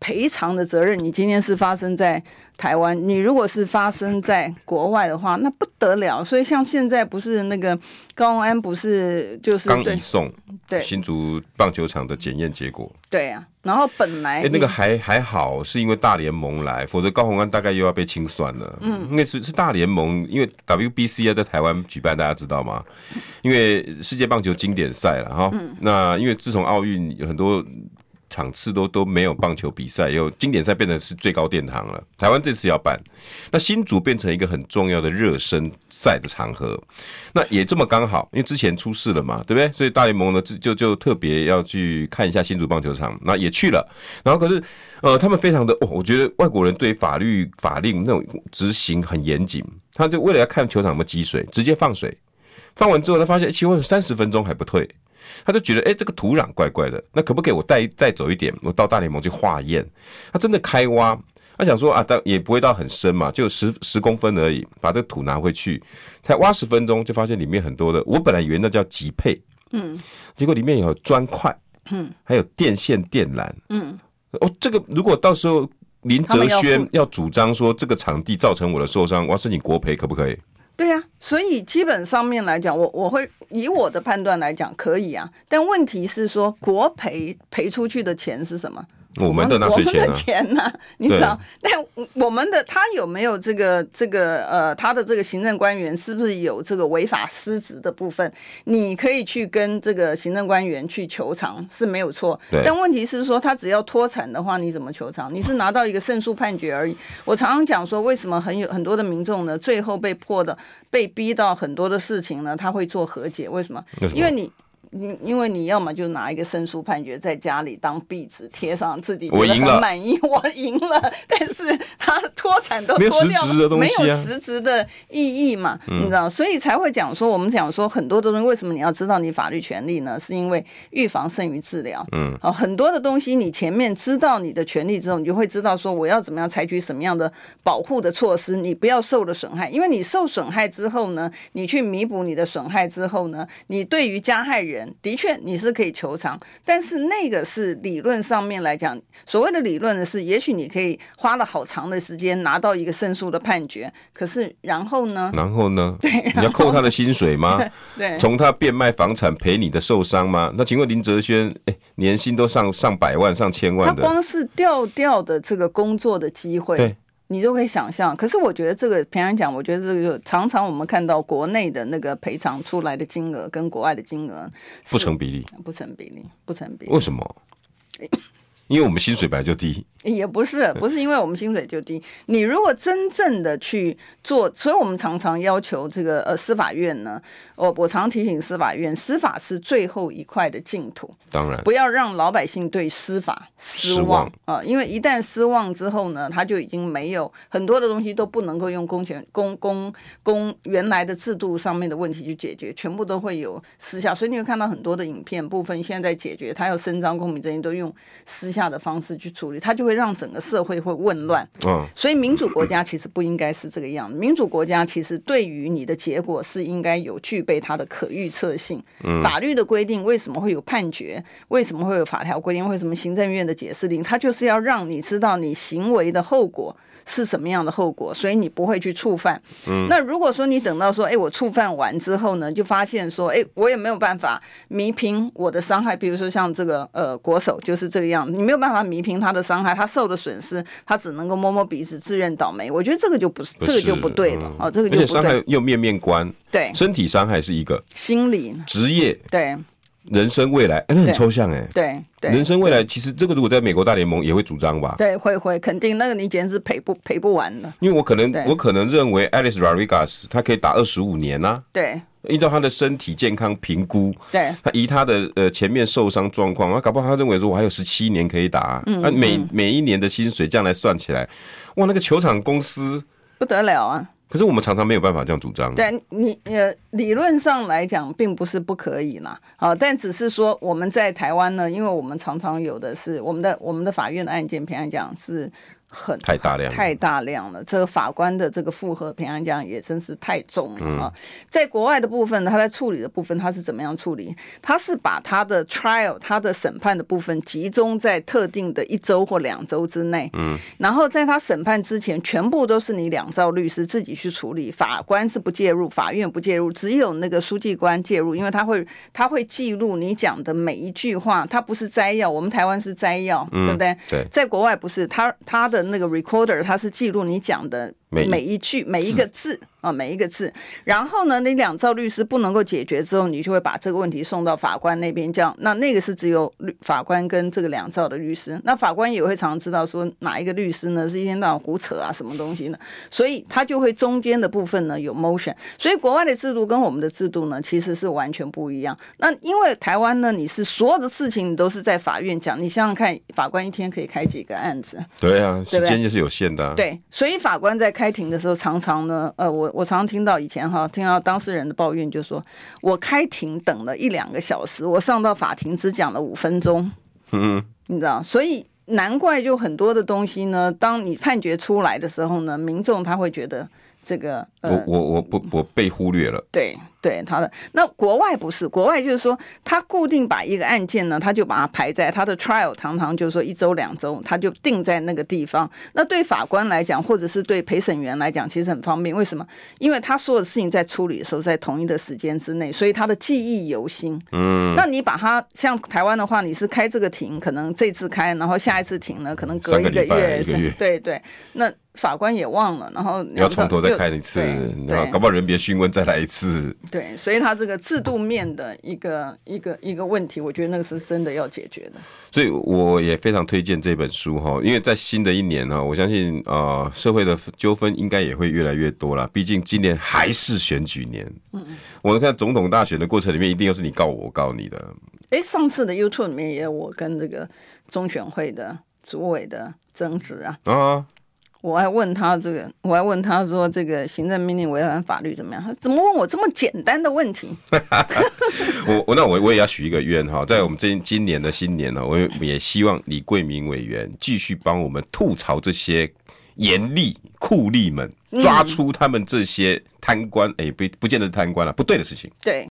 赔偿的责任，你今天是发生在台湾，你如果是发生在国外的话，那不得了。所以像现在不是那个高虹安不是就是刚移送对新竹棒球场的检验结果，对啊。然后本来、欸、那个还还好，是因为大联盟来，否则高洪安大概又要被清算了。嗯，因为是是大联盟，因为 WBC 要在台湾举办，大家知道吗？因为世界棒球经典赛了哈。嗯。那因为自从奥运有很多。场次都都没有棒球比赛，有经典赛变成是最高殿堂了。台湾这次要办，那新竹变成一个很重要的热身赛的场合，那也这么刚好，因为之前出事了嘛，对不对？所以大联盟呢就就特别要去看一下新竹棒球场，那也去了。然后可是呃，他们非常的哦，我觉得外国人对法律法令那种执行很严谨，他就为了要看球场有没有积水，直接放水，放完之后他发现，其实三十分钟还不退。他就觉得，哎、欸，这个土壤怪怪的，那可不可以我带带走一点，我到大联盟去化验？他真的开挖，他想说啊，但也不会到很深嘛，就十十公分而已，把这个土拿回去，才挖十分钟，就发现里面很多的，我本来以为那叫级配，嗯，结果里面有砖块，嗯，还有电线电缆，嗯，哦，这个如果到时候林哲轩要主张说这个场地造成我的受伤，我要申请国赔，可不可以？对呀、所以基本上面来讲，我我会以我的判断来讲，可以啊。但问题是说，国赔赔出去的钱是什么？我们的纳税钱、啊、钱呢、啊？*laughs* 你知道？但我们的他有没有这个这个呃，他的这个行政官员是不是有这个违法失职的部分？你可以去跟这个行政官员去求偿是没有错。但问题是说，他只要脱产的话，你怎么求偿？你是拿到一个胜诉判决而已。我常常讲说，为什么很有很多的民众呢，最后被迫的被逼到很多的事情呢？他会做和解？为什么？因为你。因因为你要么就拿一个胜诉判决在家里当壁纸贴上，自己觉得很满意，我赢了，但是他脱产都脱掉了，没有实质的意义嘛，你知道，所以才会讲说，我们讲说很多的东西，为什么你要知道你法律权利呢？是因为预防胜于治疗。嗯，好，很多的东西你前面知道你的权利之后，你就会知道说我要怎么样采取什么样的保护的措施，你不要受了损害，因为你受损害之后呢，你去弥补你的损害之后呢，你对于加害人。的确，你是可以求偿，但是那个是理论上面来讲，所谓的理论呢是，也许你可以花了好长的时间拿到一个胜诉的判决，可是然后呢？然后呢？*laughs* 对，你要扣他的薪水吗？*laughs* 对，从他变卖房产赔你的受伤吗？那请问林哲轩，哎，年薪都上上百万、上千万的，他光是调调的这个工作的机会，对。你都可以想象，可是我觉得这个平常讲，我觉得这个就常常我们看到国内的那个赔偿出来的金额跟国外的金额不成比例，不成比例，不成比例。为什么？*laughs* 因为我们薪水本来就低。也不是，*laughs* 不是因为我们薪水就低。你如果真正的去做，所以我们常常要求这个呃司法院呢，我我常提醒司法院，司法是最后一块的净土，当然。不要让老百姓对司法失望。啊、呃，因为一旦失望之后呢，他就已经没有很多的东西都不能够用公权公公公原来的制度上面的问题去解决，全部都会有私下，所以你会看到很多的影片部分现在在解决，他要伸张公平正义都用私下的方式去处理，它就会。让整个社会会混乱，嗯，所以民主国家其实不应该是这个样子。民主国家其实对于你的结果是应该有具备它的可预测性。法律的规定为什么会有判决？为什么会有法条规定？为什么行政院的解释令？它就是要让你知道你行为的后果。是什么样的后果？所以你不会去触犯。嗯，那如果说你等到说，哎，我触犯完之后呢，就发现说，哎，我也没有办法弥平我的伤害。比如说像这个呃国手就是这个样子，你没有办法弥平他的伤害，他受的损失，他只能够摸摸鼻子，自认倒霉。我觉得这个就不是，这个就不对了。哦，这个就不对。而且伤害又面面观，对，身体伤害是一个，心理、职业，对。人生未来，哎，那很抽象哎。对对，人生未来其实这个如果在美国大联盟也会主张吧？对，会会肯定那个你简直是赔不赔不完的。因为我可能我可能认为 Alex Rodriguez 他可以打二十五年呐。对，依照他的身体健康评估，对，他以他的呃前面受伤状况，他搞不好他认为说我还有十七年可以打。嗯，每每一年的薪水这样来算起来，哇，那个球场公司不得了啊！可是我们常常没有办法这样主张。但你呃，理论上来讲，并不是不可以啦。好，但只是说我们在台湾呢，因为我们常常有的是我们的我们的法院的案件，平常讲是。很太大量，太大量了。这个法官的这个负荷，平常讲也真是太重了啊。在国外的部分呢，他在处理的部分，他是怎么样处理？他是把他的 trial，他的审判的部分集中在特定的一周或两周之内。嗯，然后在他审判之前，全部都是你两造律师自己去处理，法官是不介入，法院不介入，只有那个书记官介入，因为他会他会记录你讲的每一句话，他不是摘要，我们台湾是摘要，对不对？对，在国外不是，他他的。那个 recorder，它是记录你讲的每一句每一个字。啊，每一个字，然后呢，你两造律师不能够解决之后，你就会把这个问题送到法官那边，这样，那那个是只有律法官跟这个两造的律师，那法官也会常常知道说哪一个律师呢是一天到晚胡扯啊，什么东西呢？所以他就会中间的部分呢有 motion，所以国外的制度跟我们的制度呢其实是完全不一样。那因为台湾呢，你是所有的事情你都是在法院讲，你想想看，法官一天可以开几个案子？对啊，时间就是有限的啊。对，所以法官在开庭的时候，常常呢，呃，我。我常常听到以前哈，听到当事人的抱怨，就说我开庭等了一两个小时，我上到法庭只讲了五分钟，嗯，你知道，所以难怪就很多的东西呢，当你判决出来的时候呢，民众他会觉得这个，呃、我我我不我被忽略了，对。对他的那国外不是国外，就是说他固定把一个案件呢，他就把它排在他的 trial，常常就是说一周两周，他就定在那个地方。那对法官来讲，或者是对陪审员来讲，其实很方便。为什么？因为他所有的事情在处理的时候，在同一的时间之内，所以他的记忆犹新。嗯，那你把他像台湾的话，你是开这个庭，可能这次开，然后下一次庭呢，可能隔一个月，个月对对。那法官也忘了，然后你要从头再看一次，然后搞不好人别讯问再来一次。对，所以他这个制度面的一个一个一个问题，我觉得那个是真的要解决的。所以我也非常推荐这本书哈，因为在新的一年呢，我相信呃社会的纠纷应该也会越来越多了。毕竟今年还是选举年，嗯嗯，我们看总统大选的过程里面，一定又是你告我，我告你的。哎，上次的 YouTube 里面也有我跟这个中选会的主委的争执啊。啊。我还问他这个，我还问他说这个行政命令违反法律怎么样？他怎么问我这么简单的问题？*laughs* 我我那我我也要许一个愿哈，在我们这今年的新年呢，我也希望李桂明委员继续帮我们吐槽这些严厉酷吏们，抓出他们这些贪官，哎、不不见得是贪官了，不对的事情。对。